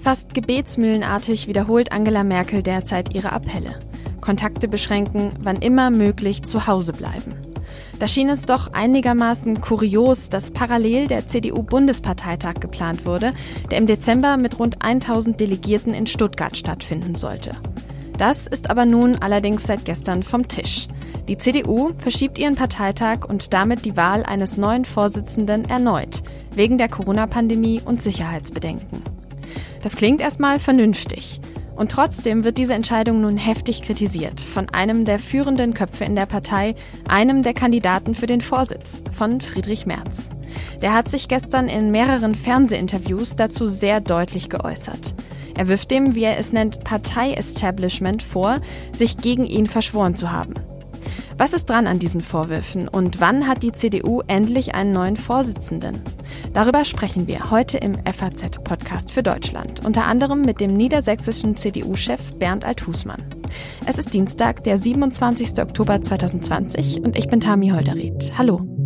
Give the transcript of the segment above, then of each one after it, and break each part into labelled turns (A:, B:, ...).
A: Fast gebetsmühlenartig wiederholt Angela Merkel derzeit ihre Appelle. Kontakte beschränken, wann immer möglich zu Hause bleiben. Da schien es doch einigermaßen kurios, dass parallel der CDU-Bundesparteitag geplant wurde, der im Dezember mit rund 1000 Delegierten in Stuttgart stattfinden sollte. Das ist aber nun allerdings seit gestern vom Tisch. Die CDU verschiebt ihren Parteitag und damit die Wahl eines neuen Vorsitzenden erneut, wegen der Corona-Pandemie und Sicherheitsbedenken. Das klingt erstmal vernünftig. Und trotzdem wird diese Entscheidung nun heftig kritisiert von einem der führenden Köpfe in der Partei, einem der Kandidaten für den Vorsitz, von Friedrich Merz. Der hat sich gestern in mehreren Fernsehinterviews dazu sehr deutlich geäußert. Er wirft dem, wie er es nennt, Partei-Establishment vor, sich gegen ihn verschworen zu haben. Was ist dran an diesen Vorwürfen und wann hat die CDU endlich einen neuen Vorsitzenden? Darüber sprechen wir heute im FAZ-Podcast für Deutschland, unter anderem mit dem niedersächsischen CDU-Chef Bernd Althusmann. Es ist Dienstag, der 27. Oktober 2020 und ich bin Tami Holderried. Hallo.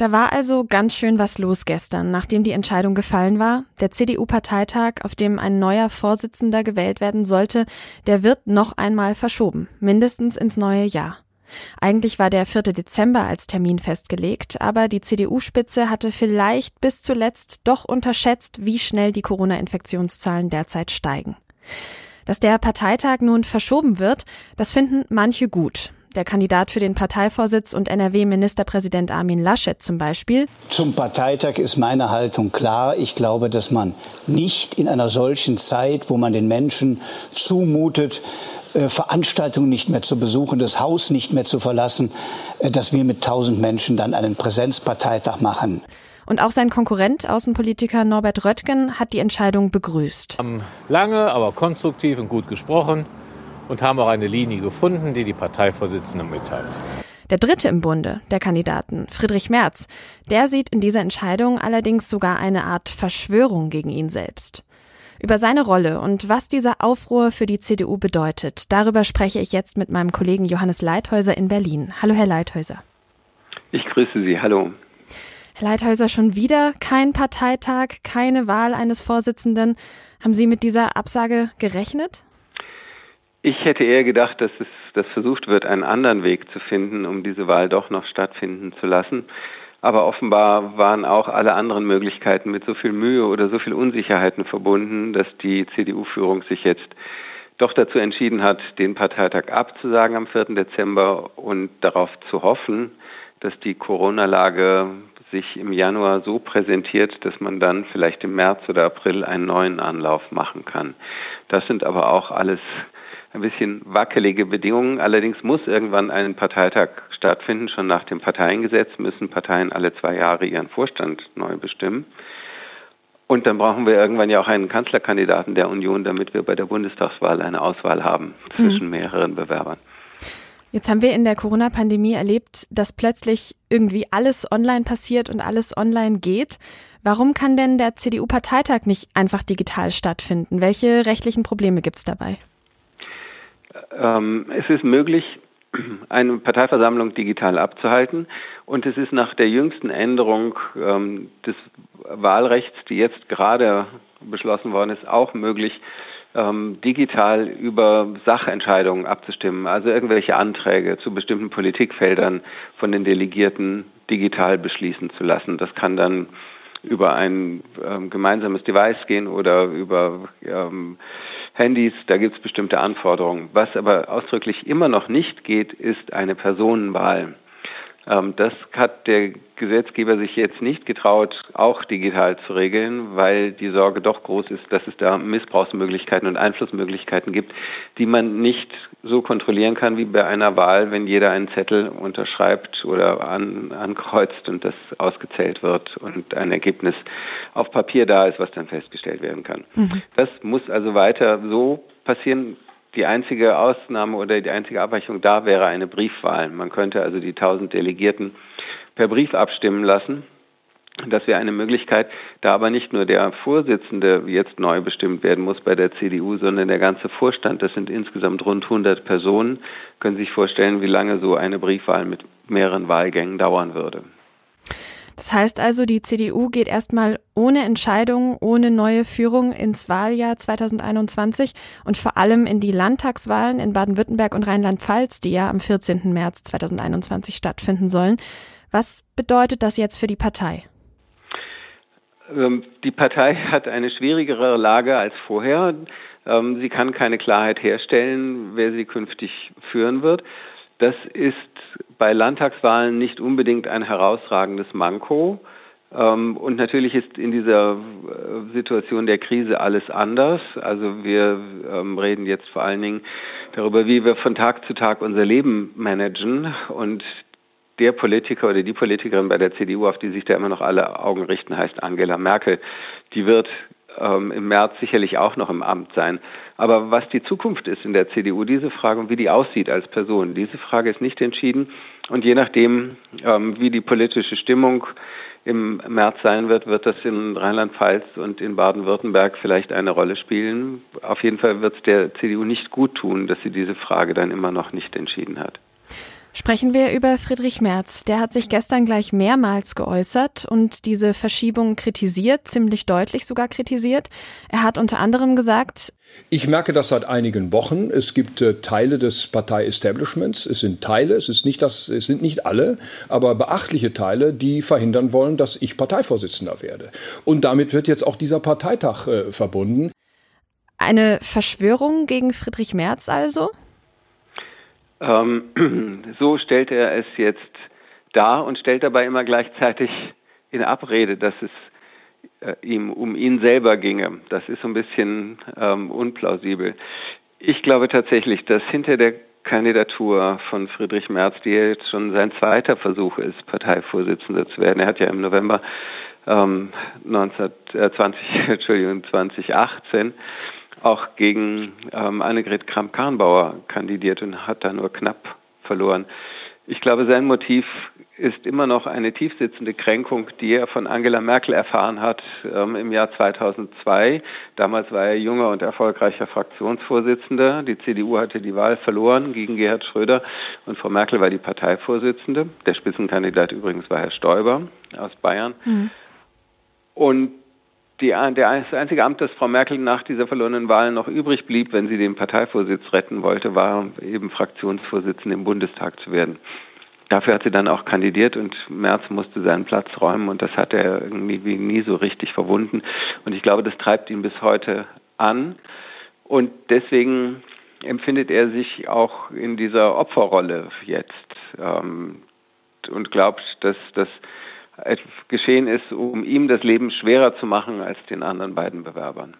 A: Da war also ganz schön was los gestern, nachdem die Entscheidung gefallen war. Der CDU-Parteitag, auf dem ein neuer Vorsitzender gewählt werden sollte, der wird noch einmal verschoben, mindestens ins neue Jahr. Eigentlich war der 4. Dezember als Termin festgelegt, aber die CDU-Spitze hatte vielleicht bis zuletzt doch unterschätzt, wie schnell die Corona-Infektionszahlen derzeit steigen. Dass der Parteitag nun verschoben wird, das finden manche gut. Der Kandidat für den Parteivorsitz und NRW-Ministerpräsident Armin Laschet zum Beispiel.
B: Zum Parteitag ist meine Haltung klar. Ich glaube, dass man nicht in einer solchen Zeit, wo man den Menschen zumutet, äh, Veranstaltungen nicht mehr zu besuchen, das Haus nicht mehr zu verlassen, äh, dass wir mit tausend Menschen dann einen Präsenzparteitag machen.
A: Und auch sein Konkurrent, Außenpolitiker Norbert Röttgen, hat die Entscheidung begrüßt.
C: Wir haben lange, aber konstruktiv und gut gesprochen und haben auch eine Linie gefunden, die die Parteivorsitzende mitteilt.
A: Der dritte im Bunde der Kandidaten, Friedrich Merz, der sieht in dieser Entscheidung allerdings sogar eine Art Verschwörung gegen ihn selbst. Über seine Rolle und was dieser Aufruhr für die CDU bedeutet, darüber spreche ich jetzt mit meinem Kollegen Johannes Leithäuser in Berlin. Hallo, Herr Leithäuser.
D: Ich grüße Sie. Hallo.
A: Herr Leithäuser, schon wieder kein Parteitag, keine Wahl eines Vorsitzenden. Haben Sie mit dieser Absage gerechnet?
D: Ich hätte eher gedacht, dass es dass versucht wird, einen anderen Weg zu finden, um diese Wahl doch noch stattfinden zu lassen. Aber offenbar waren auch alle anderen Möglichkeiten mit so viel Mühe oder so viel Unsicherheiten verbunden, dass die CDU-Führung sich jetzt doch dazu entschieden hat, den Parteitag abzusagen am 4. Dezember und darauf zu hoffen, dass die Corona-Lage sich im Januar so präsentiert, dass man dann vielleicht im März oder April einen neuen Anlauf machen kann. Das sind aber auch alles ein bisschen wackelige Bedingungen. Allerdings muss irgendwann ein Parteitag stattfinden. Schon nach dem Parteiengesetz müssen Parteien alle zwei Jahre ihren Vorstand neu bestimmen. Und dann brauchen wir irgendwann ja auch einen Kanzlerkandidaten der Union, damit wir bei der Bundestagswahl eine Auswahl haben zwischen mhm. mehreren Bewerbern.
A: Jetzt haben wir in der Corona-Pandemie erlebt, dass plötzlich irgendwie alles online passiert und alles online geht. Warum kann denn der CDU-Parteitag nicht einfach digital stattfinden? Welche rechtlichen Probleme gibt es dabei?
D: Ähm, es ist möglich, eine Parteiversammlung digital abzuhalten. Und es ist nach der jüngsten Änderung ähm, des Wahlrechts, die jetzt gerade beschlossen worden ist, auch möglich, ähm, digital über Sachentscheidungen abzustimmen, also irgendwelche Anträge zu bestimmten Politikfeldern von den Delegierten digital beschließen zu lassen. Das kann dann über ein ähm, gemeinsames Device gehen oder über ähm, Handys, da gibt es bestimmte Anforderungen. Was aber ausdrücklich immer noch nicht geht, ist eine Personenwahl. Ähm, das hat der Gesetzgeber sich jetzt nicht getraut, auch digital zu regeln, weil die Sorge doch groß ist, dass es da Missbrauchsmöglichkeiten und Einflussmöglichkeiten gibt, die man nicht so kontrollieren kann wie bei einer Wahl, wenn jeder einen Zettel unterschreibt oder an, ankreuzt und das ausgezählt wird und ein Ergebnis auf Papier da ist, was dann festgestellt werden kann. Mhm. Das muss also weiter so passieren, die einzige Ausnahme oder die einzige Abweichung da wäre eine Briefwahl. Man könnte also die 1000 Delegierten per Brief abstimmen lassen. Das wäre eine Möglichkeit, da aber nicht nur der Vorsitzende jetzt neu bestimmt werden muss bei der CDU, sondern der ganze Vorstand, das sind insgesamt rund 100 Personen, können Sie sich vorstellen, wie lange so eine Briefwahl mit mehreren Wahlgängen dauern würde.
A: Das heißt also, die CDU geht erstmal ohne Entscheidung, ohne neue Führung ins Wahljahr 2021 und vor allem in die Landtagswahlen in Baden-Württemberg und Rheinland-Pfalz, die ja am 14. März 2021 stattfinden sollen. Was bedeutet das jetzt für die Partei?
D: Ähm, die Partei hat eine schwierigere Lage als vorher. Ähm, sie kann keine Klarheit herstellen, wer sie künftig führen wird. Das ist bei Landtagswahlen nicht unbedingt ein herausragendes Manko. Ähm, und natürlich ist in dieser äh, Situation der Krise alles anders. Also wir ähm, reden jetzt vor allen Dingen darüber, wie wir von Tag zu Tag unser Leben managen. Und der Politiker oder die Politikerin bei der CDU, auf die sich da immer noch alle Augen richten, heißt Angela Merkel. Die wird ähm, im März sicherlich auch noch im Amt sein. Aber was die Zukunft ist in der CDU, diese Frage und wie die aussieht als Person, diese Frage ist nicht entschieden. Und je nachdem, ähm, wie die politische Stimmung im März sein wird, wird das in Rheinland-Pfalz und in Baden-Württemberg vielleicht eine Rolle spielen. Auf jeden Fall wird es der CDU nicht gut tun, dass sie diese Frage dann immer noch nicht entschieden hat.
A: Sprechen wir über Friedrich Merz. Der hat sich gestern gleich mehrmals geäußert und diese Verschiebung kritisiert, ziemlich deutlich sogar kritisiert. Er hat unter anderem gesagt,
E: ich merke das seit einigen Wochen. Es gibt äh, Teile des Partei-Establishments. Es sind Teile, es, ist nicht das, es sind nicht alle, aber beachtliche Teile, die verhindern wollen, dass ich Parteivorsitzender werde. Und damit wird jetzt auch dieser Parteitag äh, verbunden.
A: Eine Verschwörung gegen Friedrich Merz also?
D: Ähm, so stellt er es jetzt dar und stellt dabei immer gleichzeitig in Abrede, dass es äh, ihm um ihn selber ginge. Das ist so ein bisschen ähm, unplausibel. Ich glaube tatsächlich, dass hinter der Kandidatur von Friedrich Merz, die jetzt schon sein zweiter Versuch ist, Parteivorsitzender zu werden. Er hat ja im November ähm, 1920, äh, Entschuldigung, 2018 auch gegen ähm, Annegret Kramp-Karrenbauer kandidiert und hat da nur knapp verloren. Ich glaube, sein Motiv ist immer noch eine tiefsitzende Kränkung, die er von Angela Merkel erfahren hat ähm, im Jahr 2002. Damals war er junger und erfolgreicher Fraktionsvorsitzender. Die CDU hatte die Wahl verloren gegen Gerhard Schröder und Frau Merkel war die Parteivorsitzende. Der Spitzenkandidat übrigens war Herr Stoiber aus Bayern. Mhm. Und die, der, das einzige Amt, das Frau Merkel nach dieser verlorenen Wahl noch übrig blieb, wenn sie den Parteivorsitz retten wollte, war eben Fraktionsvorsitzende im Bundestag zu werden. Dafür hat sie dann auch kandidiert und Merz musste seinen Platz räumen und das hat er irgendwie nie so richtig verwunden. Und ich glaube, das treibt ihn bis heute an. Und deswegen empfindet er sich auch in dieser Opferrolle jetzt ähm, und glaubt, dass das geschehen ist, um ihm das Leben schwerer zu machen als den anderen beiden Bewerbern.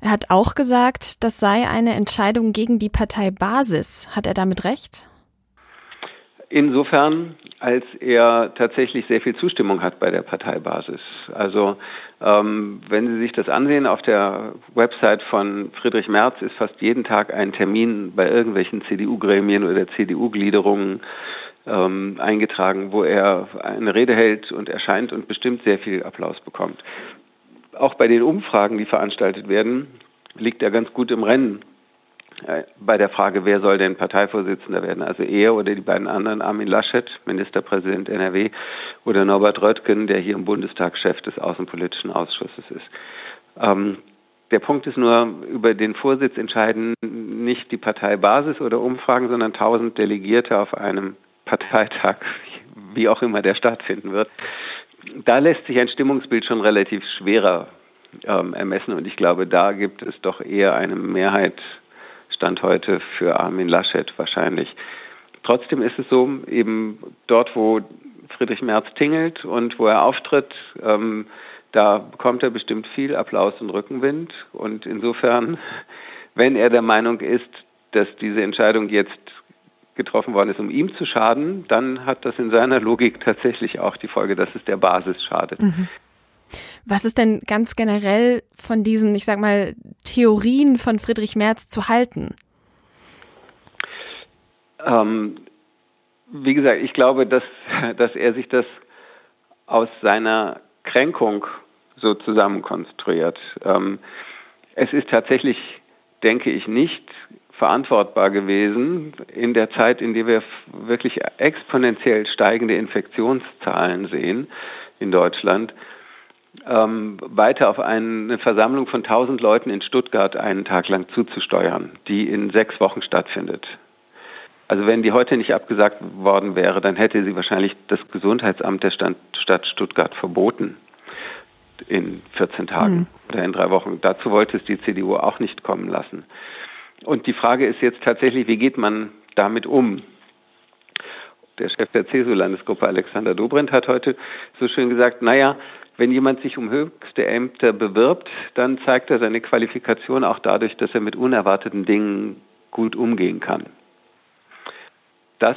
A: Er hat auch gesagt, das sei eine Entscheidung gegen die Partei Basis. Hat er damit recht?
D: Insofern, als er tatsächlich sehr viel Zustimmung hat bei der Parteibasis. Also ähm, wenn Sie sich das ansehen, auf der Website von Friedrich Merz ist fast jeden Tag ein Termin bei irgendwelchen CDU-Gremien oder CDU-Gliederungen ähm, eingetragen, wo er eine Rede hält und erscheint und bestimmt sehr viel Applaus bekommt. Auch bei den Umfragen, die veranstaltet werden, liegt er ganz gut im Rennen äh, bei der Frage, wer soll denn Parteivorsitzender werden? Also er oder die beiden anderen, Armin Laschet, Ministerpräsident NRW, oder Norbert Röttgen, der hier im Bundestag Chef des Außenpolitischen Ausschusses ist. Ähm, der Punkt ist nur, über den Vorsitz entscheiden nicht die Parteibasis oder Umfragen, sondern tausend Delegierte auf einem Parteitag, wie auch immer der stattfinden wird, da lässt sich ein Stimmungsbild schon relativ schwerer ähm, ermessen und ich glaube, da gibt es doch eher eine Mehrheit Stand heute für Armin Laschet wahrscheinlich. Trotzdem ist es so, eben dort, wo Friedrich Merz tingelt und wo er auftritt, ähm, da bekommt er bestimmt viel Applaus und Rückenwind. Und insofern, wenn er der Meinung ist, dass diese Entscheidung jetzt getroffen worden ist, um ihm zu schaden, dann hat das in seiner Logik tatsächlich auch die Folge, dass es der Basis schadet. Mhm.
A: Was ist denn ganz generell von diesen, ich sag mal, Theorien von Friedrich Merz zu halten?
D: Ähm, wie gesagt, ich glaube, dass, dass er sich das aus seiner Kränkung so zusammenkonstruiert. Ähm, es ist tatsächlich, denke ich, nicht verantwortbar gewesen in der Zeit, in der wir wirklich exponentiell steigende Infektionszahlen sehen in Deutschland, ähm, weiter auf eine Versammlung von 1000 Leuten in Stuttgart einen Tag lang zuzusteuern, die in sechs Wochen stattfindet. Also wenn die heute nicht abgesagt worden wäre, dann hätte sie wahrscheinlich das Gesundheitsamt der Stadt Stuttgart verboten in 14 Tagen mhm. oder in drei Wochen. Dazu wollte es die CDU auch nicht kommen lassen. Und die Frage ist jetzt tatsächlich, wie geht man damit um? Der Chef der CSU-Landesgruppe, Alexander Dobrindt, hat heute so schön gesagt, naja, wenn jemand sich um höchste Ämter bewirbt, dann zeigt er seine Qualifikation auch dadurch, dass er mit unerwarteten Dingen gut umgehen kann. Das,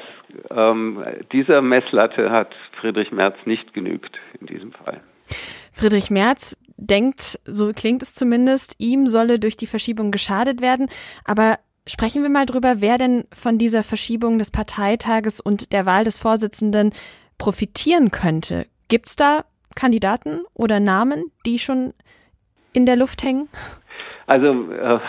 D: ähm, dieser Messlatte hat Friedrich Merz nicht genügt in diesem Fall.
A: Friedrich Merz denkt, so klingt es zumindest, ihm solle durch die Verschiebung geschadet werden. Aber sprechen wir mal drüber, wer denn von dieser Verschiebung des Parteitages und der Wahl des Vorsitzenden profitieren könnte. Gibt es da Kandidaten oder Namen, die schon in der Luft hängen?
D: Also äh,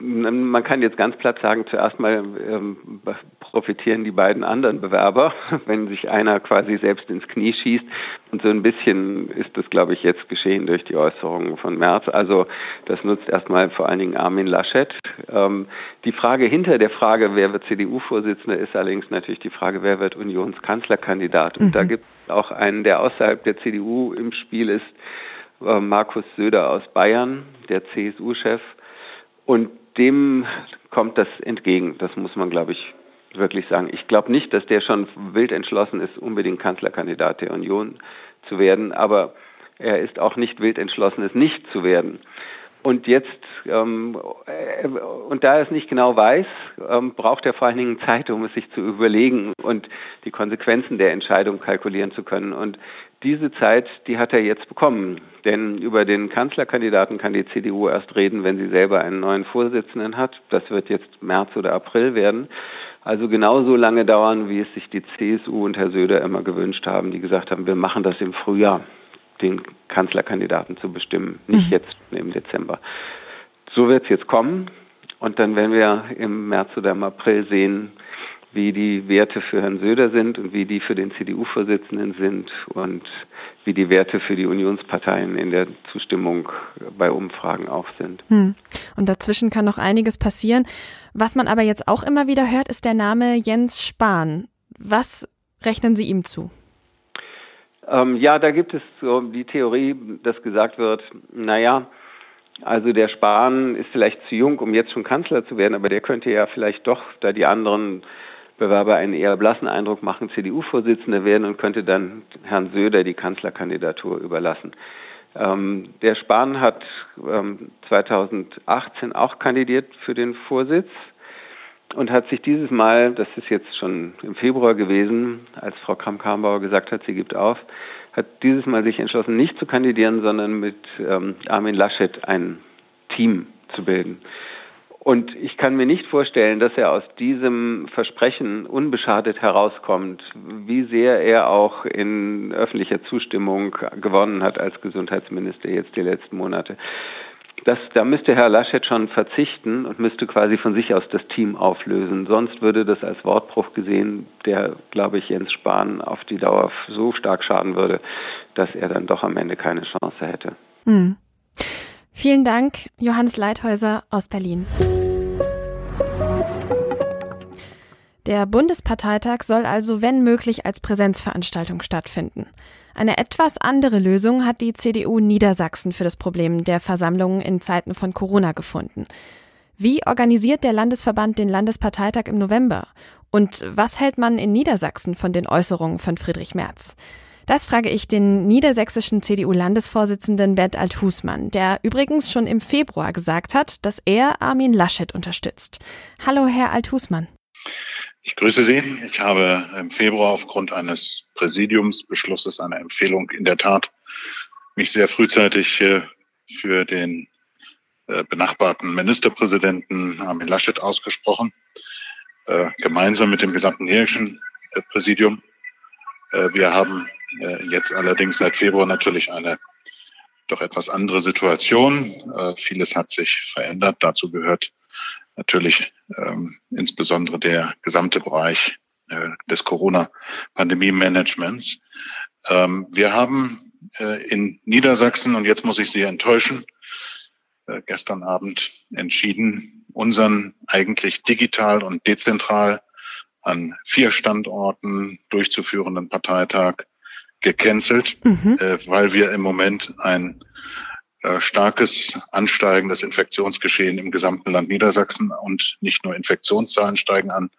D: man kann jetzt ganz platt sagen, zuerst mal ähm, profitieren die beiden anderen Bewerber, wenn sich einer quasi selbst ins Knie schießt. Und so ein bisschen ist das, glaube ich, jetzt geschehen durch die Äußerungen von Merz. Also das nutzt erstmal vor allen Dingen Armin Laschet. Ähm, die Frage hinter der Frage, wer wird CDU-Vorsitzender, ist allerdings natürlich die Frage, wer wird Unionskanzlerkandidat. Und mhm. da gibt es auch einen, der außerhalb der CDU im Spiel ist, äh, Markus Söder aus Bayern, der CSU-Chef. Und dem kommt das entgegen. Das muss man, glaube ich, wirklich sagen. Ich glaube nicht, dass der schon wild entschlossen ist, unbedingt Kanzlerkandidat der Union zu werden, aber er ist auch nicht wild entschlossen, es nicht zu werden. Und jetzt, ähm, äh, und da er es nicht genau weiß, ähm, braucht er vor allen Dingen Zeit, um es sich zu überlegen und die Konsequenzen der Entscheidung kalkulieren zu können. Und diese Zeit, die hat er jetzt bekommen. Denn über den Kanzlerkandidaten kann die CDU erst reden, wenn sie selber einen neuen Vorsitzenden hat. Das wird jetzt März oder April werden. Also genauso lange dauern, wie es sich die CSU und Herr Söder immer gewünscht haben, die gesagt haben, wir machen das im Frühjahr den Kanzlerkandidaten zu bestimmen, nicht mhm. jetzt im Dezember. So wird es jetzt kommen und dann werden wir im März oder im April sehen, wie die Werte für Herrn Söder sind und wie die für den CDU-Vorsitzenden sind und wie die Werte für die Unionsparteien in der Zustimmung bei Umfragen auch sind. Hm.
A: Und dazwischen kann noch einiges passieren. Was man aber jetzt auch immer wieder hört, ist der Name Jens Spahn. Was rechnen Sie ihm zu?
D: Ähm, ja, da gibt es so die Theorie, dass gesagt wird, naja, also der Spahn ist vielleicht zu jung, um jetzt schon Kanzler zu werden, aber der könnte ja vielleicht doch, da die anderen Bewerber einen eher blassen Eindruck machen, CDU-Vorsitzender werden und könnte dann Herrn Söder die Kanzlerkandidatur überlassen. Ähm, der Spahn hat ähm, 2018 auch kandidiert für den Vorsitz und hat sich dieses Mal, das ist jetzt schon im Februar gewesen, als Frau Kramp-Karrenbauer gesagt hat, sie gibt auf, hat dieses Mal sich entschlossen, nicht zu kandidieren, sondern mit ähm, Armin Laschet ein Team zu bilden. Und ich kann mir nicht vorstellen, dass er aus diesem Versprechen unbeschadet herauskommt, wie sehr er auch in öffentlicher Zustimmung gewonnen hat als Gesundheitsminister jetzt die letzten Monate das, da müsste Herr Laschet schon verzichten und müsste quasi von sich aus das Team auflösen. Sonst würde das als Wortbruch gesehen, der, glaube ich, Jens Spahn auf die Dauer so stark schaden würde, dass er dann doch am Ende keine Chance hätte. Hm.
A: Vielen Dank, Johannes Leithäuser aus Berlin. Der Bundesparteitag soll also, wenn möglich, als Präsenzveranstaltung stattfinden. Eine etwas andere Lösung hat die CDU Niedersachsen für das Problem der Versammlungen in Zeiten von Corona gefunden. Wie organisiert der Landesverband den Landesparteitag im November? Und was hält man in Niedersachsen von den Äußerungen von Friedrich Merz? Das frage ich den niedersächsischen CDU-Landesvorsitzenden Bert Althusmann, der übrigens schon im Februar gesagt hat, dass er Armin Laschet unterstützt. Hallo, Herr Althusmann.
F: Ich grüße Sie. Ich habe im Februar aufgrund eines Präsidiumsbeschlusses, einer Empfehlung in der Tat, mich sehr frühzeitig äh, für den äh, benachbarten Ministerpräsidenten Armin Laschet ausgesprochen, äh, gemeinsam mit dem gesamten hessischen Präsidium. Wir haben jetzt allerdings seit Februar natürlich eine doch etwas andere Situation. Vieles hat sich verändert. Dazu gehört natürlich ähm, insbesondere der gesamte Bereich äh, des Corona-Pandemie-Managements. Ähm, wir haben äh, in Niedersachsen, und jetzt muss ich Sie enttäuschen, äh, gestern Abend entschieden, unseren eigentlich digital und dezentral an vier Standorten durchzuführenden Parteitag gecancelt, mhm. äh, weil wir im Moment ein äh, starkes ansteigendes Infektionsgeschehen im gesamten Land Niedersachsen und nicht nur Infektionszahlen steigen an,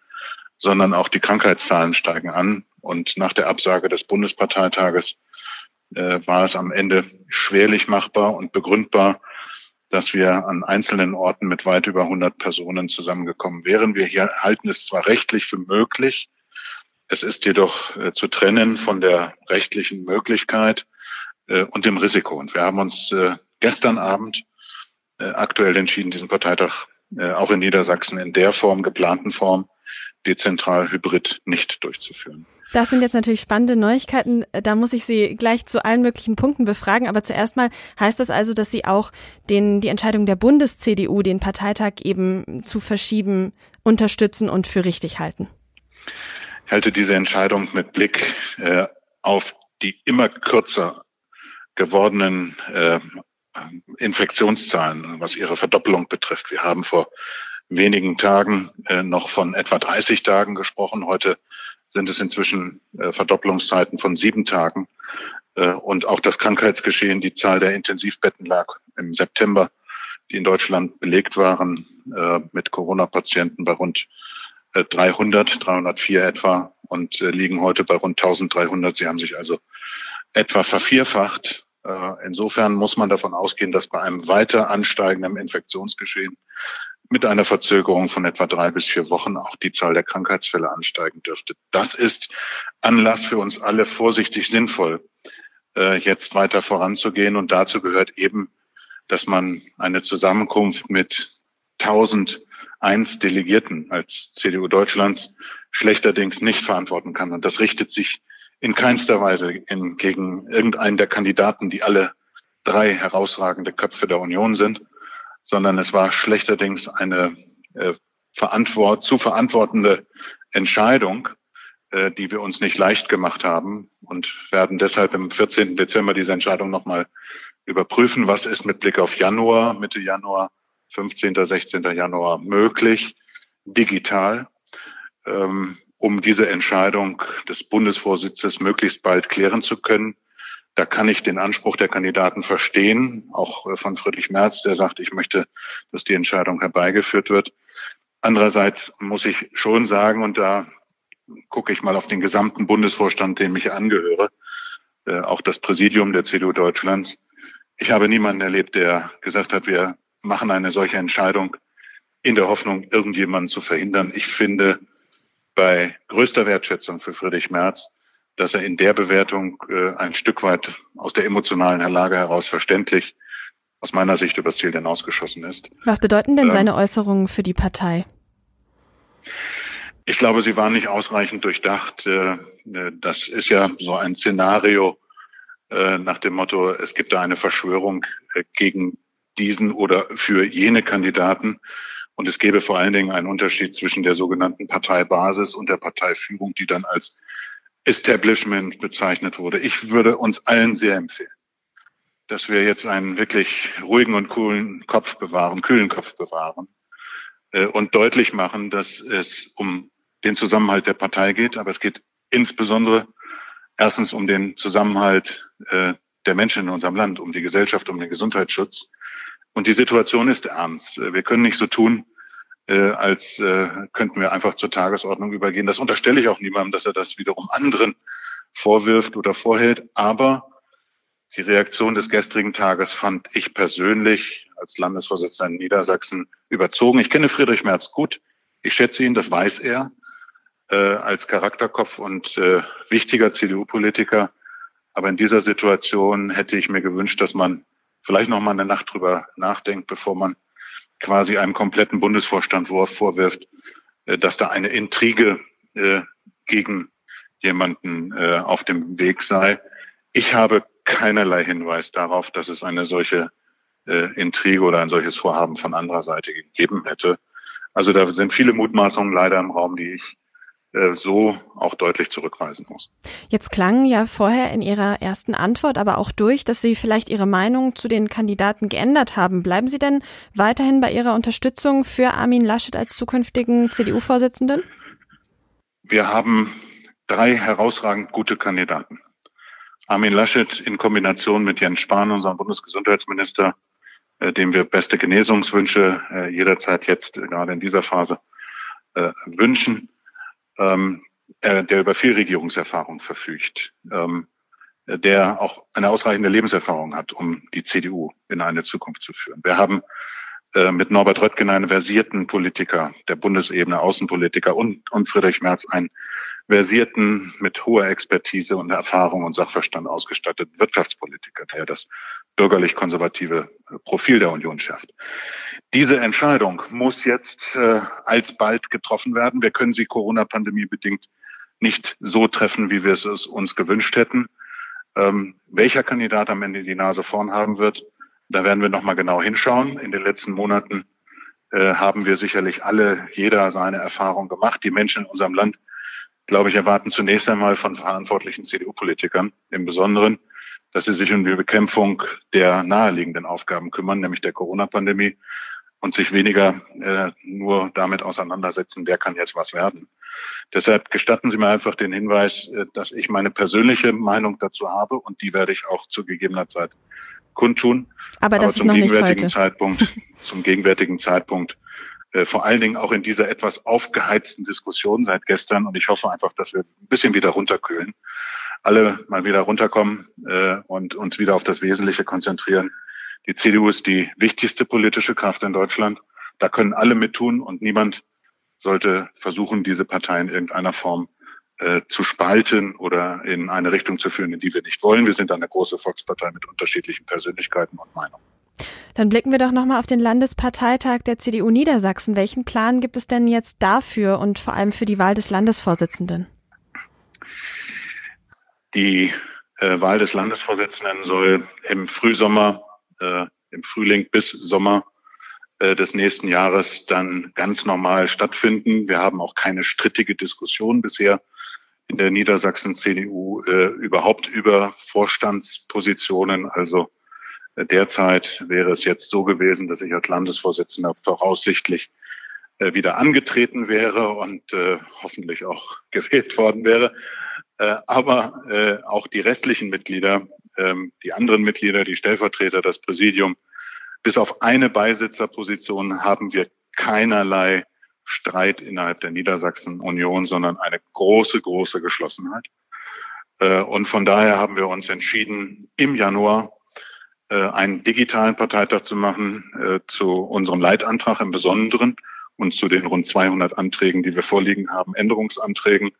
F: sondern auch die Krankheitszahlen steigen an. Und nach der Absage des Bundesparteitages äh, war es am Ende schwerlich machbar und begründbar, dass wir an einzelnen Orten mit weit über 100 Personen zusammengekommen wären. Wir hier halten es zwar rechtlich für möglich, es ist jedoch äh, zu trennen von der rechtlichen Möglichkeit äh, und dem Risiko. Und wir haben uns äh, gestern Abend äh, aktuell entschieden, diesen Parteitag äh, auch in Niedersachsen in der Form, geplanten Form, dezentral hybrid nicht durchzuführen.
A: Das sind jetzt natürlich spannende Neuigkeiten. Da muss ich Sie gleich zu allen möglichen Punkten befragen. Aber zuerst mal heißt das also, dass Sie auch den, die Entscheidung der Bundes-CDU, den Parteitag eben zu verschieben, unterstützen und für richtig halten.
F: Ich halte diese Entscheidung mit Blick äh, auf die immer kürzer gewordenen äh, Infektionszahlen, was ihre Verdoppelung betrifft. Wir haben vor wenigen Tagen äh, noch von etwa 30 Tagen gesprochen. Heute sind es inzwischen äh, Verdopplungszeiten von sieben Tagen. Äh, und auch das Krankheitsgeschehen, die Zahl der Intensivbetten lag im September, die in Deutschland belegt waren äh, mit Corona-Patienten bei rund 300, äh, 304 etwa und äh, liegen heute bei rund 1300. Sie haben sich also etwa vervierfacht. Äh, insofern muss man davon ausgehen, dass bei einem weiter ansteigenden Infektionsgeschehen mit einer Verzögerung von etwa drei bis vier Wochen auch die Zahl der Krankheitsfälle ansteigen dürfte. Das ist Anlass für uns alle, vorsichtig sinnvoll jetzt weiter voranzugehen. Und dazu gehört eben, dass man eine Zusammenkunft mit 1000 eins Delegierten als CDU Deutschlands schlechterdings nicht verantworten kann. Und das richtet sich in keinster Weise in, gegen irgendeinen der Kandidaten, die alle drei herausragende Köpfe der Union sind, sondern es war schlechterdings eine äh, verantwort zu verantwortende Entscheidung, äh, die wir uns nicht leicht gemacht haben und werden deshalb im 14. Dezember diese Entscheidung nochmal überprüfen, was ist mit Blick auf Januar, Mitte Januar 15., 16. Januar möglich, digital, ähm, um diese Entscheidung des Bundesvorsitzes möglichst bald klären zu können. Da kann ich den Anspruch der Kandidaten verstehen, auch äh, von Friedrich Merz, der sagt, ich möchte, dass die Entscheidung herbeigeführt wird. Andererseits muss ich schon sagen, und da gucke ich mal auf den gesamten Bundesvorstand, dem ich angehöre, äh, auch das Präsidium der CDU Deutschlands. Ich habe niemanden erlebt, der gesagt hat, wir machen eine solche Entscheidung in der Hoffnung, irgendjemanden zu verhindern. Ich finde bei größter Wertschätzung für Friedrich Merz, dass er in der Bewertung äh, ein Stück weit aus der emotionalen Lage heraus verständlich aus meiner Sicht übers Ziel hinausgeschossen ist.
A: Was bedeuten denn ähm, seine Äußerungen für die Partei?
F: Ich glaube, sie waren nicht ausreichend durchdacht. Äh, äh, das ist ja so ein Szenario äh, nach dem Motto, es gibt da eine Verschwörung gegen diesen oder für jene Kandidaten. Und es gäbe vor allen Dingen einen Unterschied zwischen der sogenannten Parteibasis und der Parteiführung, die dann als Establishment bezeichnet wurde. Ich würde uns allen sehr empfehlen, dass wir jetzt einen wirklich ruhigen und coolen Kopf bewahren, kühlen Kopf bewahren äh, und deutlich machen, dass es um den Zusammenhalt der Partei geht, aber es geht insbesondere erstens um den Zusammenhalt äh, der Menschen in unserem Land, um die Gesellschaft, um den Gesundheitsschutz und die Situation ist ernst. Wir können nicht so tun, äh, als äh, könnten wir einfach zur Tagesordnung übergehen. Das unterstelle ich auch niemandem, dass er das wiederum anderen vorwirft oder vorhält. Aber die Reaktion des gestrigen Tages fand ich persönlich als Landesvorsitzender in Niedersachsen überzogen. Ich kenne Friedrich Merz gut. Ich schätze ihn, das weiß er, äh, als Charakterkopf und äh, wichtiger CDU-Politiker. Aber in dieser Situation hätte ich mir gewünscht, dass man vielleicht noch mal eine Nacht drüber nachdenkt, bevor man quasi einem kompletten Bundesvorstand vorwirft, äh, dass da eine Intrige äh, gegen jemanden äh, auf dem Weg sei. Ich habe keinerlei Hinweis darauf, dass es eine solche Intrige oder ein solches Vorhaben von anderer Seite gegeben hätte. Also da sind viele Mutmaßungen leider im Raum, die ich so auch deutlich zurückweisen muss.
A: Jetzt klang ja vorher in Ihrer ersten Antwort aber auch durch, dass Sie vielleicht Ihre Meinung zu den Kandidaten geändert haben. Bleiben Sie denn weiterhin bei Ihrer Unterstützung für Armin Laschet als zukünftigen CDU-Vorsitzenden?
F: Wir haben drei herausragend gute Kandidaten. Armin Laschet in Kombination mit Jens Spahn, unserem Bundesgesundheitsminister, äh, dem wir beste Genesungswünsche äh, jederzeit jetzt, äh, gerade in dieser Phase, äh, wünschen ähm, der, der über viel Regierungserfahrung verfügt, ähm, der auch eine ausreichende Lebenserfahrung hat, um die CDU in eine Zukunft zu führen. Wir haben äh, mit Norbert Röttgen einen versierten Politiker der Bundesebene, Außenpolitiker und, und Friedrich Merz einen versierten, mit hoher Expertise und Erfahrung und Sachverstand ausgestatteten Wirtschaftspolitiker, der das bürgerlich-konservative Profil der Union schafft. Diese Entscheidung muss jetzt äh, alsbald getroffen werden. Wir können sie Corona-Pandemie bedingt nicht so treffen, wie wir es uns gewünscht hätten. Ähm, welcher Kandidat am Ende die Nase vorn haben wird, da werden wir nochmal genau hinschauen. In den letzten Monaten äh, haben wir sicherlich alle, jeder seine Erfahrung gemacht. Die Menschen in unserem Land, glaube ich, erwarten zunächst einmal von verantwortlichen CDU-Politikern im Besonderen, dass sie sich um die Bekämpfung der naheliegenden Aufgaben kümmern, nämlich der Corona-Pandemie und sich weniger äh, nur damit auseinandersetzen, wer kann jetzt was werden. Deshalb gestatten Sie mir einfach den Hinweis, äh, dass ich meine persönliche Meinung dazu habe und die werde ich auch zu gegebener Zeit kundtun.
A: Aber das Aber
F: zum
A: ist noch
F: gegenwärtigen
A: nicht
F: heute. Zeitpunkt, zum gegenwärtigen Zeitpunkt, äh, vor allen Dingen auch in dieser etwas aufgeheizten Diskussion seit gestern. Und ich hoffe einfach, dass wir ein bisschen wieder runterkühlen, alle mal wieder runterkommen äh, und uns wieder auf das Wesentliche konzentrieren. Die CDU ist die wichtigste politische Kraft in Deutschland. Da können alle mittun und niemand sollte versuchen, diese Partei in irgendeiner Form äh, zu spalten oder in eine Richtung zu führen, in die wir nicht wollen. Wir sind eine große Volkspartei mit unterschiedlichen Persönlichkeiten und Meinungen.
A: Dann blicken wir doch nochmal auf den Landesparteitag der CDU Niedersachsen. Welchen Plan gibt es denn jetzt dafür und vor allem für die Wahl des Landesvorsitzenden?
F: Die äh, Wahl des Landesvorsitzenden soll im Frühsommer, äh, im Frühling bis Sommer des nächsten Jahres dann ganz normal stattfinden. Wir haben auch keine strittige Diskussion bisher in der Niedersachsen CDU äh, überhaupt über Vorstandspositionen. Also äh, derzeit wäre es jetzt so gewesen, dass ich als Landesvorsitzender voraussichtlich äh, wieder angetreten wäre und äh, hoffentlich auch gewählt worden wäre. Äh, aber äh, auch die restlichen Mitglieder, ähm, die anderen Mitglieder, die Stellvertreter, das Präsidium, bis auf eine Beisitzerposition haben wir keinerlei Streit innerhalb der Niedersachsen Union, sondern eine große, große Geschlossenheit. Äh, und von daher haben wir uns entschieden, im Januar äh, einen digitalen Parteitag zu machen, äh, zu unserem Leitantrag im Besonderen und zu den rund 200 Anträgen, die wir vorliegen haben, Änderungsanträgen,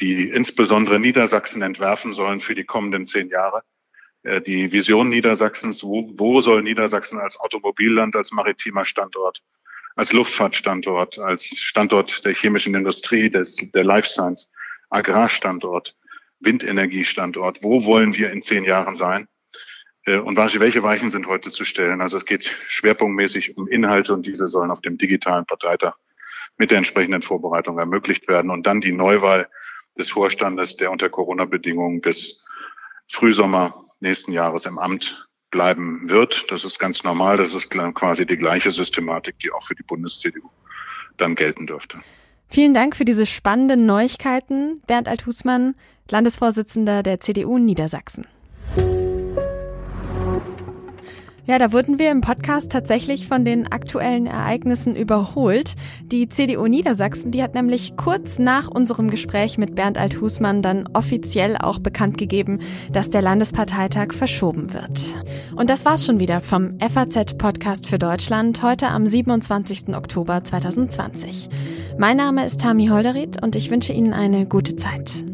F: die insbesondere Niedersachsen entwerfen sollen für die kommenden zehn Jahre. Die Vision Niedersachsens, wo, wo soll Niedersachsen als Automobilland, als maritimer Standort als Luftfahrtstandort, als Standort der chemischen Industrie, des, der Life Science, Agrarstandort, Windenergiestandort. Wo wollen wir in zehn Jahren sein? Äh, und welche Weichen sind heute zu stellen? Also es geht schwerpunktmäßig um Inhalte und diese sollen auf dem digitalen Parteitag mit der entsprechenden Vorbereitung ermöglicht werden. Und dann die Neuwahl des Vorstandes, der unter Corona-Bedingungen bis Frühsommer nächsten Jahres im Amt bleiben wird. Das ist ganz normal. Das ist quasi die gleiche Systematik, die auch für die Bundes-CDU dann gelten dürfte.
A: Vielen Dank für diese spannenden Neuigkeiten, Bernd Althusmann, Landesvorsitzender der CDU Niedersachsen. Ja, da wurden wir im Podcast tatsächlich von den aktuellen Ereignissen überholt. Die CDU Niedersachsen, die hat nämlich kurz nach unserem Gespräch mit Bernd Althusmann dann offiziell auch bekannt gegeben, dass der Landesparteitag verschoben wird. Und das war's schon wieder vom FAZ Podcast für Deutschland heute am 27. Oktober 2020. Mein Name ist Tami Holderried und ich wünsche Ihnen eine gute Zeit.